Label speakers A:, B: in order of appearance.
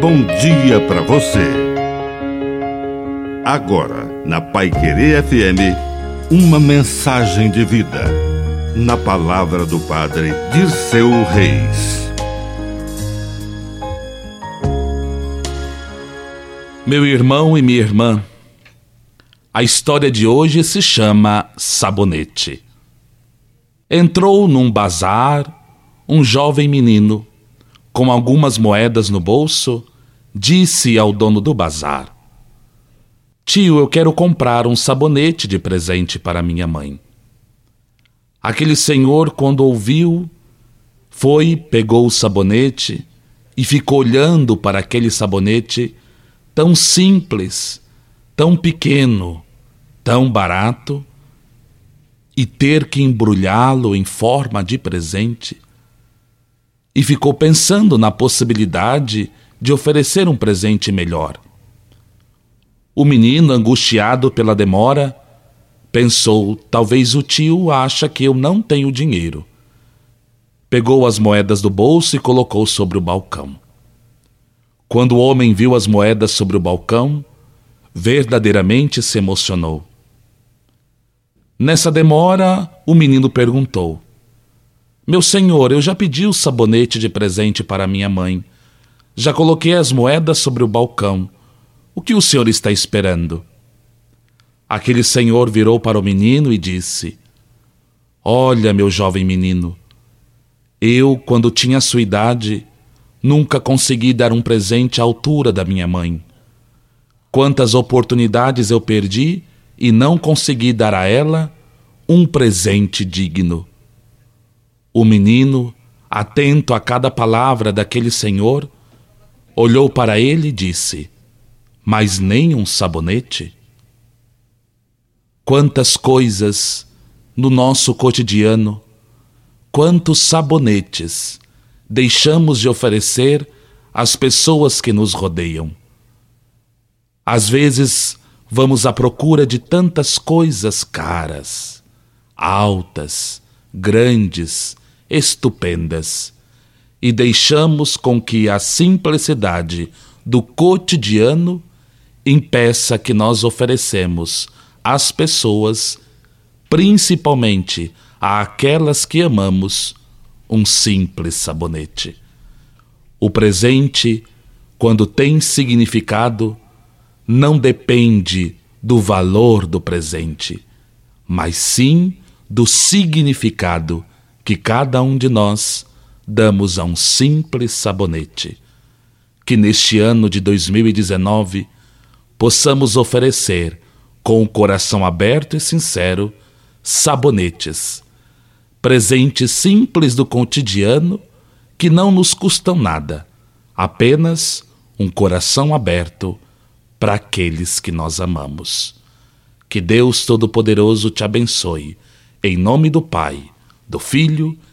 A: bom dia para você. Agora, na Pai Querer FM, uma mensagem de vida. Na palavra do Padre Dirceu Reis.
B: Meu irmão e minha irmã, a história de hoje se chama Sabonete. Entrou num bazar um jovem menino, com algumas moedas no bolso, disse ao dono do bazar: Tio, eu quero comprar um sabonete de presente para minha mãe. Aquele senhor, quando ouviu, foi, pegou o sabonete e ficou olhando para aquele sabonete tão simples, tão pequeno, tão barato, e ter que embrulhá-lo em forma de presente. E ficou pensando na possibilidade de oferecer um presente melhor. O menino, angustiado pela demora, pensou: talvez o tio acha que eu não tenho dinheiro. Pegou as moedas do bolso e colocou sobre o balcão. Quando o homem viu as moedas sobre o balcão, verdadeiramente se emocionou. Nessa demora, o menino perguntou: Meu senhor, eu já pedi o sabonete de presente para minha mãe. Já coloquei as moedas sobre o balcão. O que o senhor está esperando? Aquele senhor virou para o menino e disse: Olha, meu jovem menino, eu, quando tinha sua idade, Nunca consegui dar um presente à altura da minha mãe. Quantas oportunidades eu perdi e não consegui dar a ela um presente digno. O menino, atento a cada palavra daquele senhor, olhou para ele e disse: Mas nem um sabonete? Quantas coisas no nosso cotidiano, quantos sabonetes deixamos de oferecer às pessoas que nos rodeiam. Às vezes, vamos à procura de tantas coisas caras, altas, grandes, estupendas, e deixamos com que a simplicidade do cotidiano impeça que nós oferecemos às pessoas, principalmente àquelas que amamos, um simples sabonete. O presente, quando tem significado, não depende do valor do presente, mas sim do significado que cada um de nós damos a um simples sabonete. Que neste ano de 2019 possamos oferecer, com o coração aberto e sincero, sabonetes presentes simples do cotidiano que não nos custam nada, apenas um coração aberto para aqueles que nós amamos. Que Deus Todo-Poderoso te abençoe, em nome do Pai, do Filho